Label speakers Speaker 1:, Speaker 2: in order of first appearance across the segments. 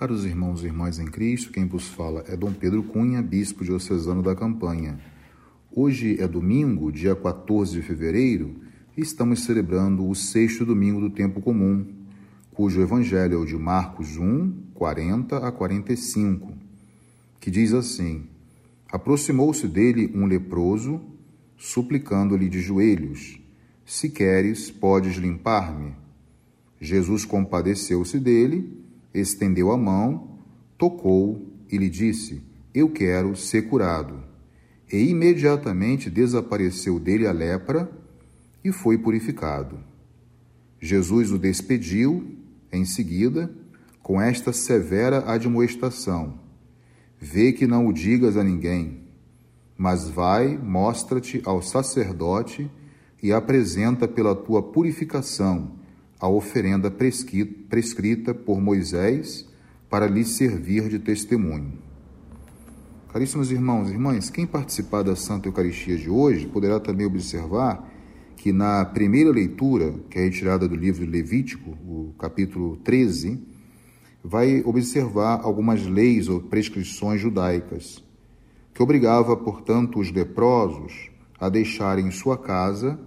Speaker 1: Caros irmãos e irmãs em Cristo, quem vos fala é Dom Pedro Cunha, bispo diocesano da Campanha. Hoje é domingo, dia 14 de fevereiro, e estamos celebrando o sexto domingo do tempo comum, cujo evangelho é o de Marcos 1, 40 a 45, que diz assim: Aproximou-se dele um leproso, suplicando-lhe de joelhos: Se queres, podes limpar-me. Jesus compadeceu-se dele estendeu a mão, tocou e lhe disse: Eu quero ser curado. E imediatamente desapareceu dele a lepra e foi purificado. Jesus o despediu em seguida com esta severa admoestação: Vê que não o digas a ninguém, mas vai, mostra-te ao sacerdote e apresenta pela tua purificação a oferenda prescrita por Moisés para lhe servir de testemunho. Caríssimos irmãos e irmãs, quem participar da Santa Eucaristia de hoje poderá também observar que na primeira leitura, que é retirada do livro Levítico, o capítulo 13, vai observar algumas leis ou prescrições judaicas, que obrigava, portanto, os leprosos a deixarem sua casa,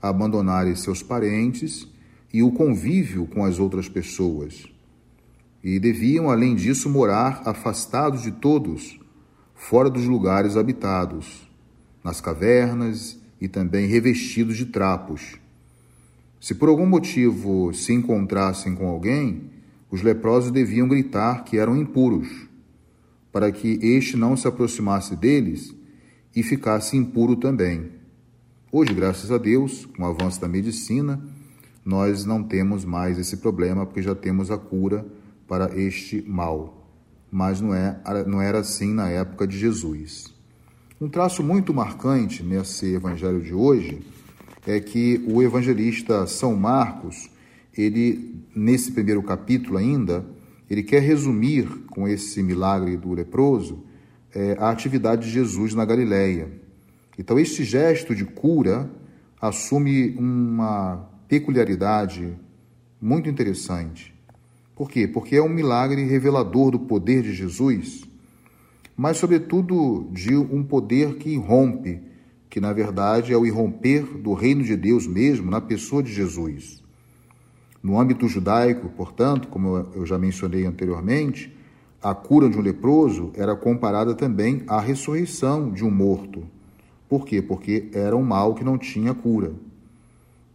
Speaker 1: a abandonarem seus parentes e o convívio com as outras pessoas. E deviam, além disso, morar afastados de todos, fora dos lugares habitados, nas cavernas e também revestidos de trapos. Se por algum motivo se encontrassem com alguém, os leprosos deviam gritar que eram impuros, para que este não se aproximasse deles e ficasse impuro também. Hoje, graças a Deus, com o avanço da medicina, nós não temos mais esse problema porque já temos a cura para este mal. Mas não, é, não era assim na época de Jesus. Um traço muito marcante nesse evangelho de hoje é que o evangelista São Marcos, ele nesse primeiro capítulo ainda, ele quer resumir com esse milagre do leproso é, a atividade de Jesus na Galileia. Então, este gesto de cura assume uma peculiaridade muito interessante. Por quê? Porque é um milagre revelador do poder de Jesus, mas, sobretudo, de um poder que irrompe, que na verdade é o irromper do reino de Deus mesmo na pessoa de Jesus. No âmbito judaico, portanto, como eu já mencionei anteriormente, a cura de um leproso era comparada também à ressurreição de um morto. Por quê? Porque era um mal que não tinha cura.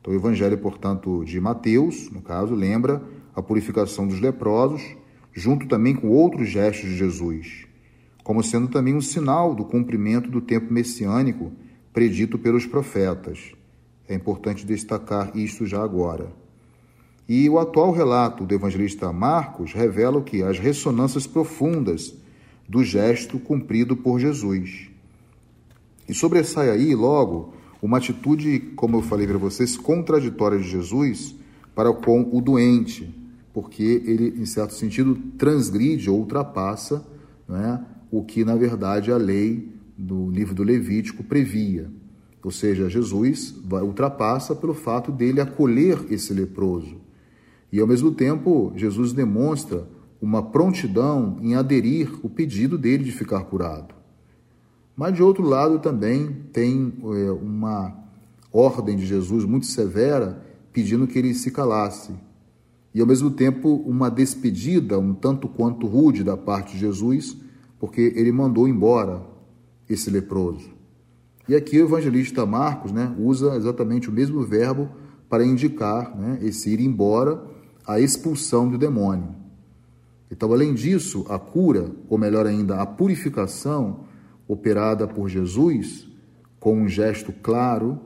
Speaker 1: Então, o Evangelho, portanto, de Mateus, no caso, lembra a purificação dos leprosos, junto também com outros gestos de Jesus, como sendo também um sinal do cumprimento do tempo messiânico predito pelos profetas. É importante destacar isto já agora. E o atual relato do evangelista Marcos revela que? As ressonâncias profundas do gesto cumprido por Jesus. E sobressai aí, logo, uma atitude, como eu falei para vocês, contraditória de Jesus para com o doente, porque ele, em certo sentido, transgride ou ultrapassa né, o que, na verdade, a lei do livro do Levítico previa. Ou seja, Jesus ultrapassa pelo fato dele acolher esse leproso. E, ao mesmo tempo, Jesus demonstra uma prontidão em aderir o pedido dele de ficar curado. Mas, de outro lado, também tem é, uma ordem de Jesus muito severa pedindo que ele se calasse. E, ao mesmo tempo, uma despedida um tanto quanto rude da parte de Jesus, porque ele mandou embora esse leproso. E aqui o evangelista Marcos né, usa exatamente o mesmo verbo para indicar né, esse ir embora, a expulsão do demônio. Então, além disso, a cura, ou melhor ainda, a purificação, operada por Jesus, com um gesto claro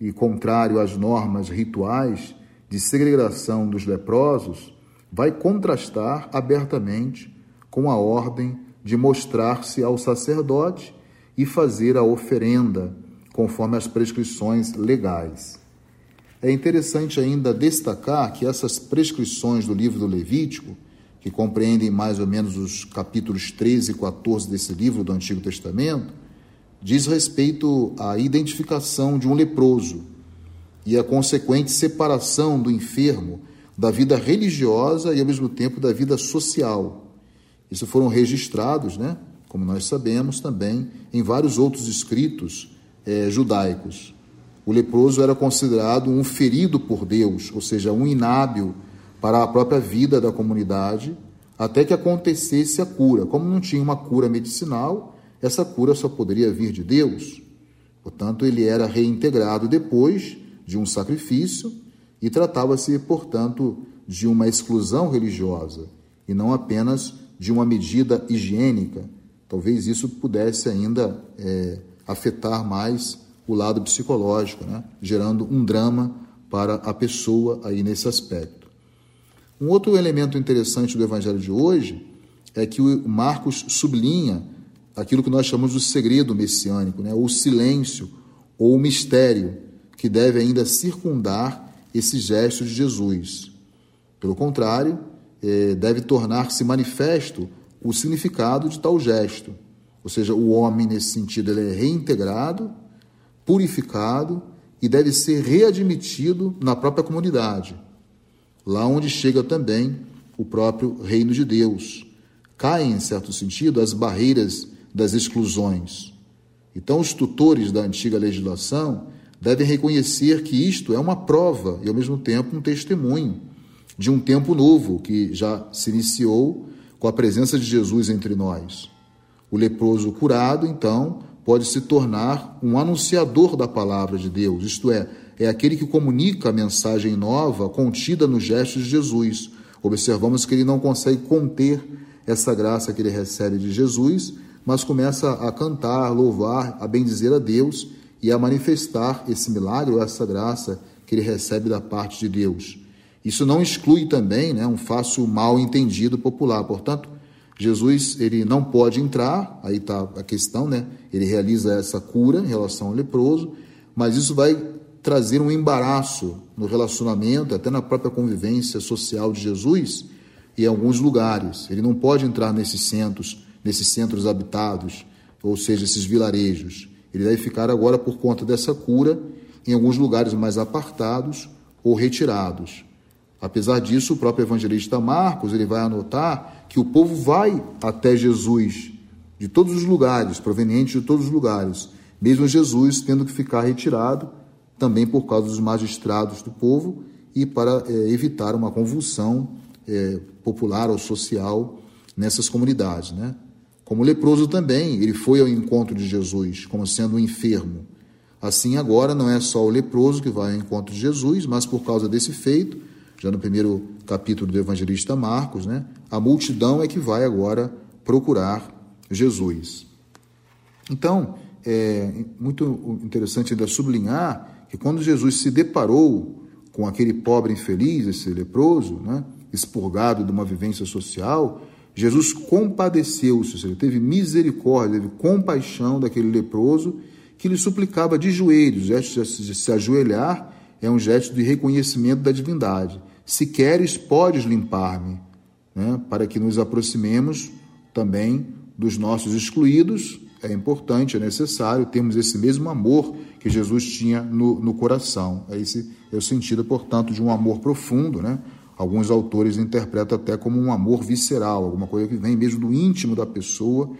Speaker 1: e contrário às normas rituais de segregação dos leprosos, vai contrastar abertamente com a ordem de mostrar-se ao sacerdote e fazer a oferenda, conforme as prescrições legais. É interessante ainda destacar que essas prescrições do livro do Levítico que compreendem mais ou menos os capítulos 13 e 14 desse livro do Antigo Testamento, diz respeito à identificação de um leproso e a consequente separação do enfermo da vida religiosa e ao mesmo tempo da vida social. Isso foram registrados, né, como nós sabemos, também em vários outros escritos é, judaicos. O leproso era considerado um ferido por Deus, ou seja, um inábil para a própria vida da comunidade, até que acontecesse a cura. Como não tinha uma cura medicinal, essa cura só poderia vir de Deus. Portanto, ele era reintegrado depois de um sacrifício e tratava-se, portanto, de uma exclusão religiosa e não apenas de uma medida higiênica. Talvez isso pudesse ainda é, afetar mais o lado psicológico, né? gerando um drama para a pessoa aí nesse aspecto. Um outro elemento interessante do Evangelho de hoje é que o Marcos sublinha aquilo que nós chamamos de segredo messiânico, né? o silêncio ou mistério que deve ainda circundar esse gesto de Jesus. Pelo contrário, é, deve tornar-se manifesto o significado de tal gesto. Ou seja, o homem, nesse sentido, ele é reintegrado, purificado e deve ser readmitido na própria comunidade, lá onde chega também o próprio reino de Deus. Caem, em certo sentido, as barreiras das exclusões. Então, os tutores da antiga legislação devem reconhecer que isto é uma prova e, ao mesmo tempo, um testemunho de um tempo novo que já se iniciou com a presença de Jesus entre nós. O leproso curado, então, pode se tornar um anunciador da palavra de Deus, isto é, é aquele que comunica a mensagem nova contida nos gestos de Jesus. Observamos que ele não consegue conter essa graça que ele recebe de Jesus, mas começa a cantar, louvar, a bendizer a Deus e a manifestar esse milagre ou essa graça que ele recebe da parte de Deus. Isso não exclui também né, um fácil mal entendido popular. Portanto, Jesus ele não pode entrar, aí está a questão, né? Ele realiza essa cura em relação ao leproso, mas isso vai trazer um embaraço no relacionamento, até na própria convivência social de Jesus em alguns lugares. Ele não pode entrar nesses centros, nesses centros habitados, ou seja, esses vilarejos. Ele deve ficar agora por conta dessa cura em alguns lugares mais apartados ou retirados. Apesar disso, o próprio evangelista Marcos ele vai anotar que o povo vai até Jesus de todos os lugares, provenientes de todos os lugares, mesmo Jesus tendo que ficar retirado também por causa dos magistrados do povo e para é, evitar uma convulsão é, popular ou social nessas comunidades, né? Como leproso também, ele foi ao encontro de Jesus como sendo um enfermo. Assim, agora não é só o leproso que vai ao encontro de Jesus, mas por causa desse feito, já no primeiro capítulo do evangelista Marcos, né, a multidão é que vai agora procurar Jesus. Então, é muito interessante ainda sublinhar que quando Jesus se deparou com aquele pobre infeliz, esse leproso, né, expurgado de uma vivência social, Jesus compadeceu-se, ele teve misericórdia, teve compaixão daquele leproso que lhe suplicava de joelhos, o gesto de se ajoelhar é um gesto de reconhecimento da divindade se queres, podes limpar-me, né? para que nos aproximemos também dos nossos excluídos. É importante, é necessário termos esse mesmo amor que Jesus tinha no, no coração. Esse é o sentido, portanto, de um amor profundo, né? Alguns autores interpretam até como um amor visceral, alguma coisa que vem mesmo do íntimo da pessoa,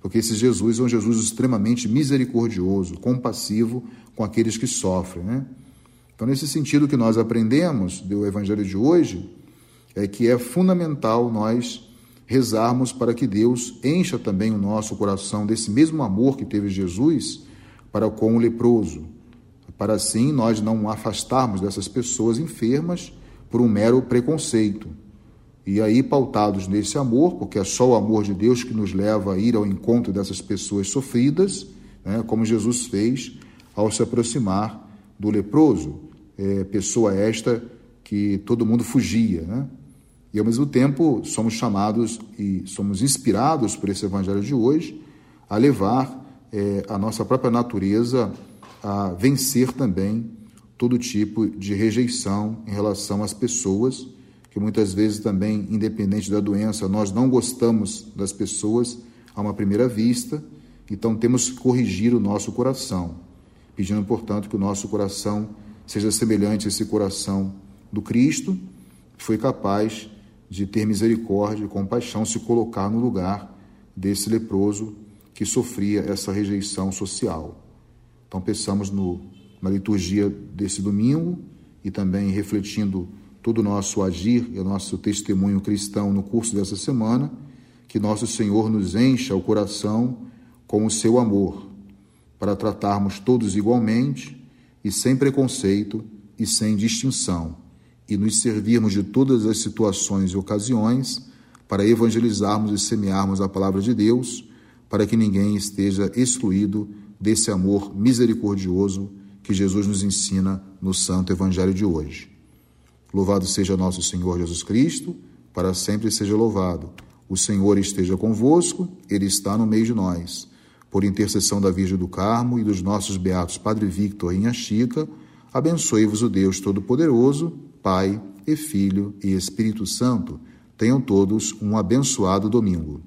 Speaker 1: porque esse Jesus é um Jesus extremamente misericordioso, compassivo com aqueles que sofrem, né? Então, nesse sentido que nós aprendemos do Evangelho de hoje, é que é fundamental nós rezarmos para que Deus encha também o nosso coração desse mesmo amor que teve Jesus para com o leproso, para assim nós não afastarmos dessas pessoas enfermas por um mero preconceito. E aí, pautados nesse amor, porque é só o amor de Deus que nos leva a ir ao encontro dessas pessoas sofridas, né, como Jesus fez ao se aproximar do leproso é, pessoa esta que todo mundo fugia, né? E ao mesmo tempo somos chamados e somos inspirados por esse evangelho de hoje a levar é, a nossa própria natureza a vencer também todo tipo de rejeição em relação às pessoas, que muitas vezes também, independente da doença, nós não gostamos das pessoas a uma primeira vista, então temos que corrigir o nosso coração, pedindo, portanto, que o nosso coração seja semelhante a esse coração do Cristo, que foi capaz de ter misericórdia e compaixão, se colocar no lugar desse leproso que sofria essa rejeição social. Então, pensamos no, na liturgia desse domingo e também refletindo todo o nosso agir e o nosso testemunho cristão no curso dessa semana, que nosso Senhor nos encha o coração com o seu amor, para tratarmos todos igualmente e sem preconceito e sem distinção, e nos servirmos de todas as situações e ocasiões para evangelizarmos e semearmos a palavra de Deus, para que ninguém esteja excluído desse amor misericordioso que Jesus nos ensina no Santo Evangelho de hoje. Louvado seja nosso Senhor Jesus Cristo, para sempre seja louvado. O Senhor esteja convosco, Ele está no meio de nós. Por intercessão da Virgem do Carmo e dos nossos beatos Padre Victor e Inha Chica, abençoe-vos o Deus Todo-Poderoso, Pai e Filho e Espírito Santo. Tenham todos um abençoado domingo.